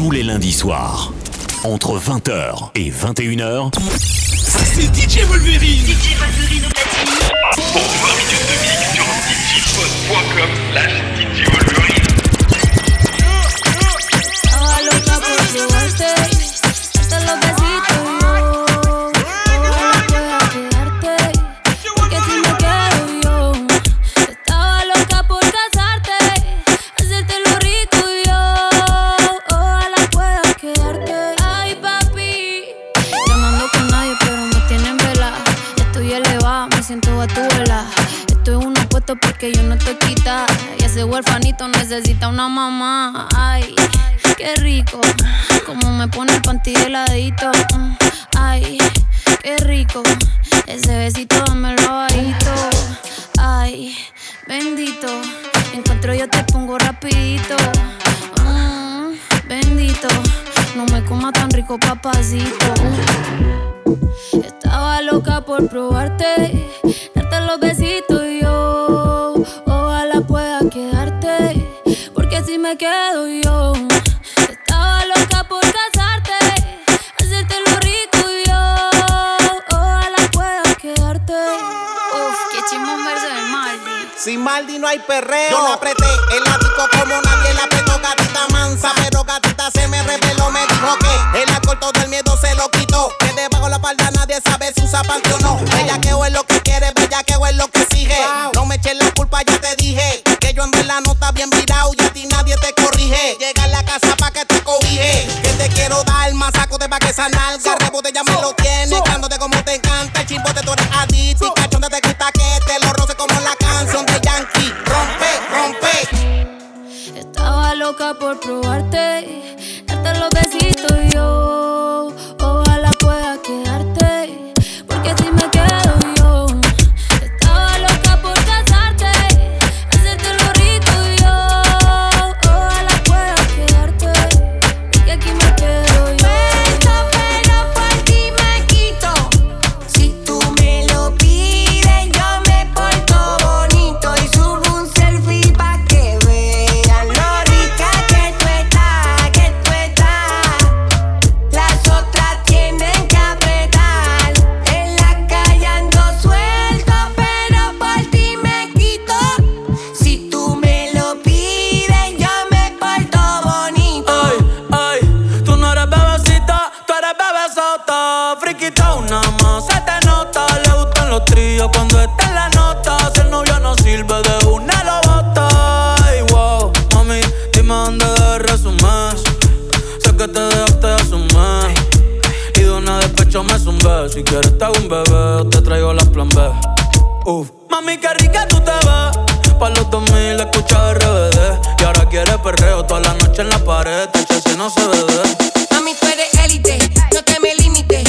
tous les lundis soirs. Entre 20h et 21h, c'est DJ Wolverine. DJ Wolverine au platine. Pour 20 minutes de mix sur djpod.com Porque yo no te quita. Y ese huerfanito necesita una mamá. Ay, qué rico. Como me pone el panty de ladito. Mm, Ay, qué rico. Ese besito dámelo bajito. Ay, bendito. Encuentro yo te pongo rapidito. Mm, bendito. No me coma tan rico, papacito. Estaba loca por probarte, darte los besitos y me quedo yo. Estaba loca por casarte, hacerte lo rico y yo. Ojalá pueda quedarte. Uf, qué chimón verso de Maldi. Sin Maldi no hay perreo. Yo la apreté el ático como nadie la apretó. Gatita mansa, pero gatita se me reveló. Me dijo que el alcohol todo el miedo se lo quitó. Que debajo la falda nadie sabe si usa panty o no. Bellaqueo es lo que quiere, bellaqueo es lo que exige. No me eches la culpa, ya te dije. Que yo en verdad no está bien virado quiero dar más saco de pa' que esa nalga. Rebote ya me lo tienes. Cándote como te encanta. El chimbote tú eres adicto. Y cachonde te quita que te lo roce como la canción de Yankee. Rompe, rompe. Estaba loca por probarte, Sé que te dejaste de asumir. Y de una despecho me zumbé. Si quieres te hago un bebé te traigo las plan B. Uf. Mami, qué rica tú te ves. Pa' los 2000 escucha RBD. Y ahora quieres perreo toda la noche en la pared. Te si no se ve de. Mami, tú eres élite, no te me limites.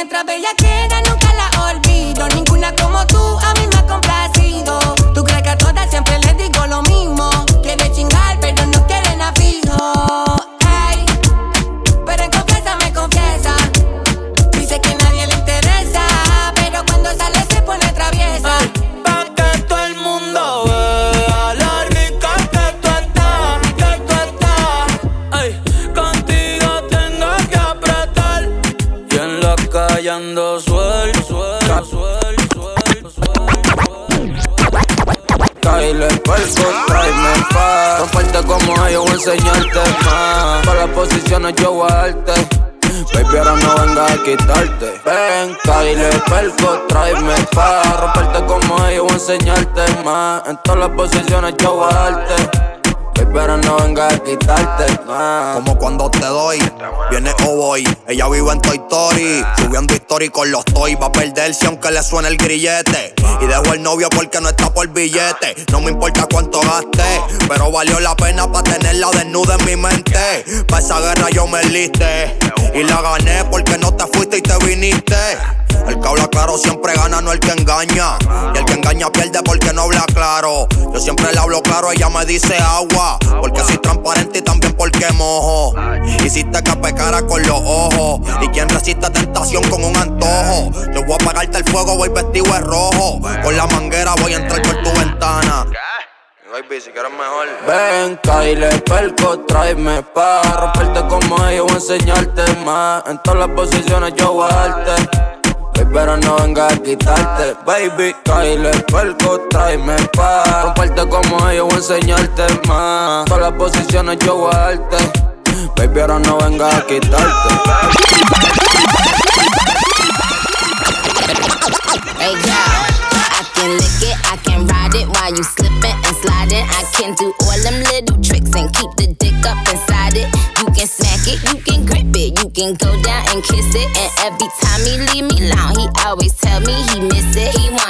entra bem aqui. Kyle Perco, tráeme pa' Romperte como ellos, voy a enseñarte más. Para las posiciones yo voy a darte. Baby, ahora no vengas a quitarte. Ven, Kyle Perco, tráeme pa' Romperte como ellos, voy a enseñarte más. En todas las posiciones yo voy a darte Ahora no vengas a quitarte Como cuando te doy, viene o. Ella vive en Toy Story, subiendo historia con los toys. Va a perderse aunque le suene el grillete. Y dejo el novio porque no está por billete. No me importa cuánto gaste, pero valió la pena para tenerla desnuda en mi mente. Pa' esa guerra yo me liste. Y la gané porque no te fuiste y te viniste. El que habla claro siempre gana, no el que engaña. Y el que engaña pierde porque no habla claro. Yo siempre le hablo claro, ella me dice agua. Porque soy transparente y también porque mojo. Hiciste que pecara con los ojos. Y quien resiste tentación con un antojo. Yo voy a apagarte el fuego, voy vestido de rojo. Con la manguera voy a entrar por tu ventana. Baby, si quieres mejor. Ven, Kyle, perco, tráeme pa' romperte como ellos, voy a enseñarte más. En todas las posiciones yo voy a darte. Pero no venga a quitarte, baby. Kyle, perco, tráeme pa' romperte como ellos, voy a enseñarte más. Todas las posiciones yo voy a darte. Baby, ahora no venga a quitarte. Hey I can lick it, I can ride it while you slipping and sliding. I can do all them little tricks and keep the dick up inside it. You can smack it, you can grip can go down and kiss it. And every time he leave me alone, he always tell me he miss it. He wanna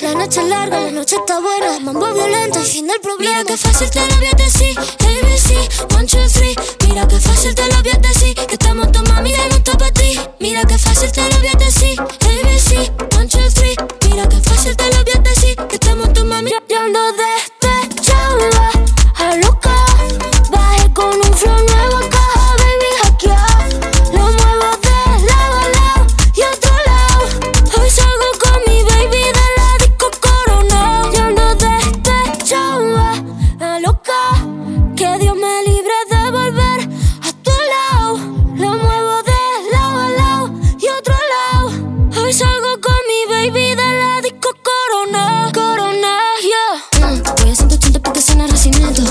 La noche es larga, la noche está buena, mambo violento, el fin del problema. Mira fácil te lo voy a decir,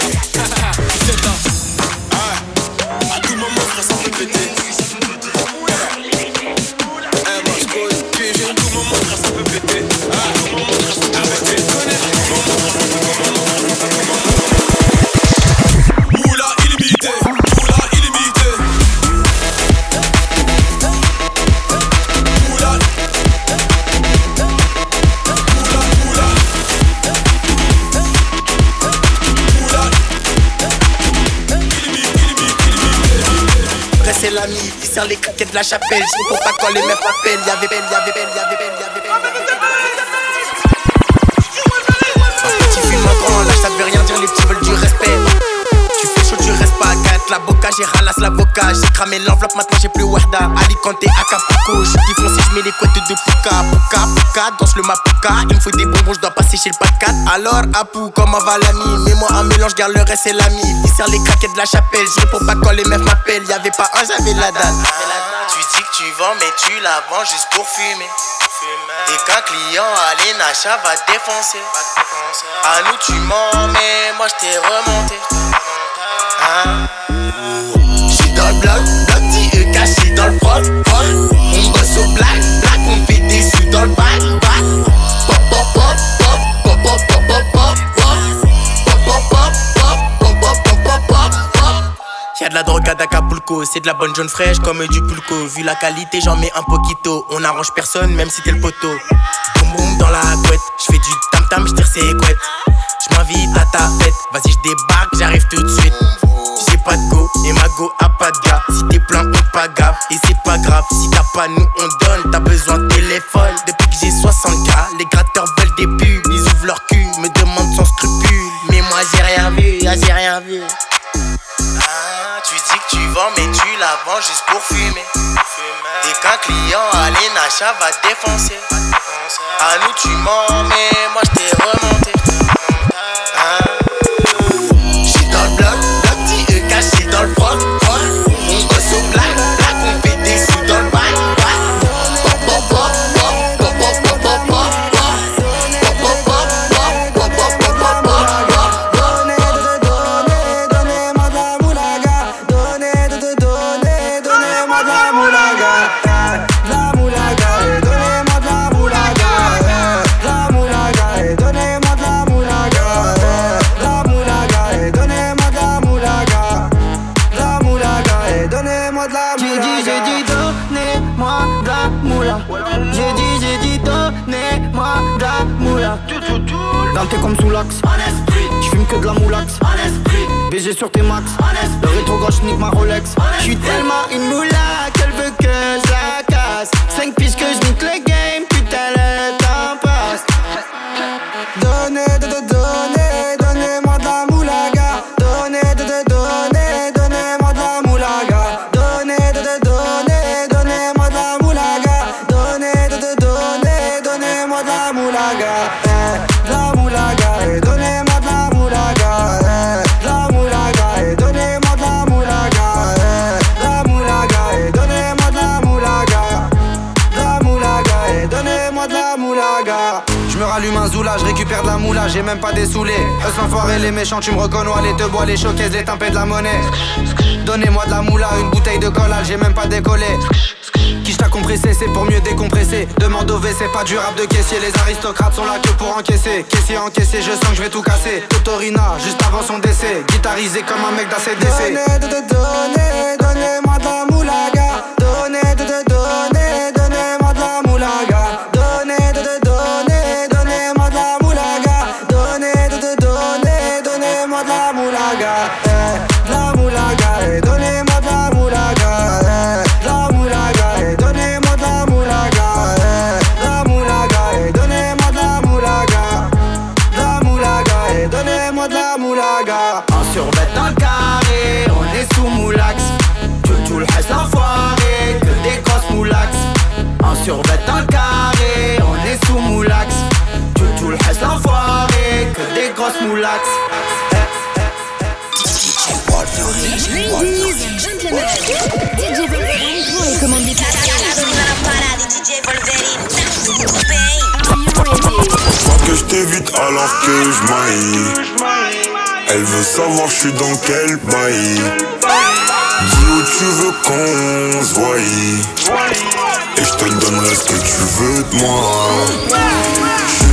Yeah. sert les claquettes de la chapelle. Je sais pas quand les meufs m'appellent. Y'avait belle, y'avait belle, y'avait belle, y'avait belle. Petit film en grand, là ça veut rien dire, les petits veulent du respect. 4 La boca, j'ai ralasse l'avocat. J'ai cramé l'enveloppe, maintenant j'ai plus Wahda. Alicante, Acapulco. Je suis foncé, je mets les couettes de Puka. Puka, Puka, danse le mapuka. Il me faut des bonbons, je dois passer chez le 4 Alors, Apu, comment va l'ami? Mets-moi un mélange, garde le reste, c'est l'ami. Il sert les craquettes de la chapelle. Je réponds pas quand les meufs m'appellent. Y'avait pas un, j'avais la dalle. Tu dis que tu vends, mais tu la vends juste pour fumer. Et qu'un client à l'Enacha va défoncer. À nous tu mens, mais moi je t'ai remonté. Hein? J'suis dans E dans. On bosse au black, black, on fait dans. Y'a de la drogue à Acapulco, c'est de la bonne jaune fraîche comme du pulco. Vu la qualité, j'en mets un poquito. On arrange personne, même si t'es le poteau. Boum boum dans la couette, j'fais du tam tam, j'tire ses couettes. À ta fête, vas-y j'débarque, j'arrive tout de suite. J'ai pas de go et ma go a pas de gars. Si t'es plein, on pas gaffe et c'est pas grave. Si t'as pas, nous on donne. T'as besoin de téléphone. Depuis que j'ai 60K, les gratteurs veulent des pubs. Ils ouvrent leur cul, me demandent sans scrupule. Mais moi j'ai rien vu, ah, j'ai rien vu. Ah, tu dis que tu vends, mais tu la vends juste pour fumer. Et qu'un client à l'Enacha va défoncer. À nous tu mens, mais moi je BG sur tes max. Le rétro gauche nique ma Rolex. J'suis tellement une moula qu'elle veut que je la casse. 5 piges que je nique le Je me rallume un zoula, je récupère de la moula, j'ai même pas des saoulés. Eux l'enfoiré, les méchants, tu me reconnais, les te bois, les choquaises, les tempêtes de la monnaie. Donnez-moi de la moula, une bouteille de collage, j'ai même pas décollé. Qui t'a compressé, c'est pour mieux décompresser. Demande au c'est pas du rap de caissier. Les aristocrates sont là que pour encaisser. Caissier encaissé, je sens que je vais tout casser. Totorina, juste avant son décès. Guitarisé comme un mec d'ACDC. Donnez, donnez, donnez, donnez-moi de la moulaga. Donnez, donnez, donnez, je t'évite alors que je maille. Elle veut savoir je suis dans quel bail. Dis où tu veux qu'on se voie. Et je te donnerai ce que tu veux de moi.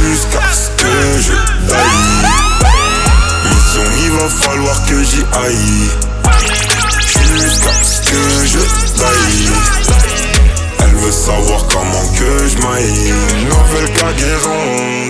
Jusqu'à ce que je daille. Mission, il va falloir que j'y aille. Jusqu'à ce que je daille. Elle veut savoir comment que je maille Nouvelle cargaison,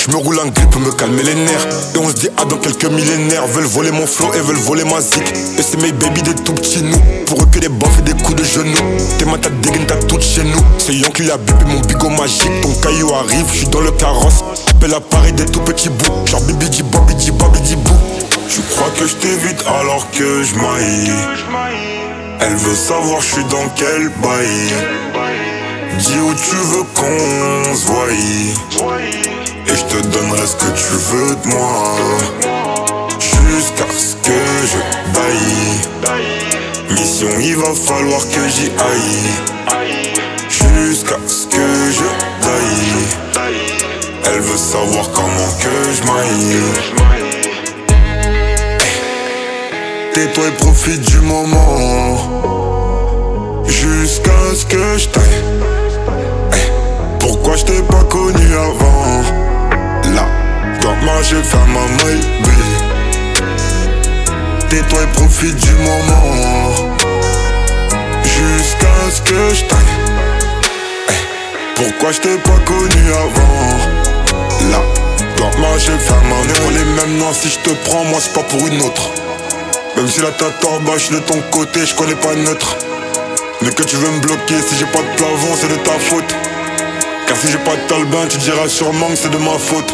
Je me roule un grip pour me calmer les nerfs. Et on se dit ah dans quelques millénaires Veulent voler mon flow et veulent voler ma zik. Et c'est mes baby des tout petits nous. Pour eux que des baffes et des coups de genoux. T'es ma tête dégaine t'as toute chez nous. C'est Yon qui a bipé mon bigot magique. Ton caillou arrive, je suis dans le carrosse. Appelle à Paris des tout petits bouts. Genre bibi di bobi di bobi di bou. Tu crois que je t'évite alors que je maille Elle veut savoir je suis dans quel bail. Dis où tu veux qu'on se voie Et je te donnerai ce que tu veux de moi. Jusqu'à ce que je baille. Mission il va falloir que j'y aille. Jusqu'à ce que je daille Elle veut savoir comment que je maille. Tais-toi et profite du moment. Jusqu'à ce que je taille. Pourquoi je t'ai pas connu avant? Quand moi je faire ma maille Tais-toi et profite du moment. Jusqu'à ce que je taille. Pourquoi je t'ai pas connu avant? Là, quand moi ma maille On les mêmes noms si je te prends moi c'est pas pour une autre. Même si la tête en bas de ton côté je connais pas neutre. Mais que tu veux me bloquer, si j'ai pas de plafond, c'est de ta faute. Car si j'ai pas de talbin, tu diras sûrement que c'est de ma faute.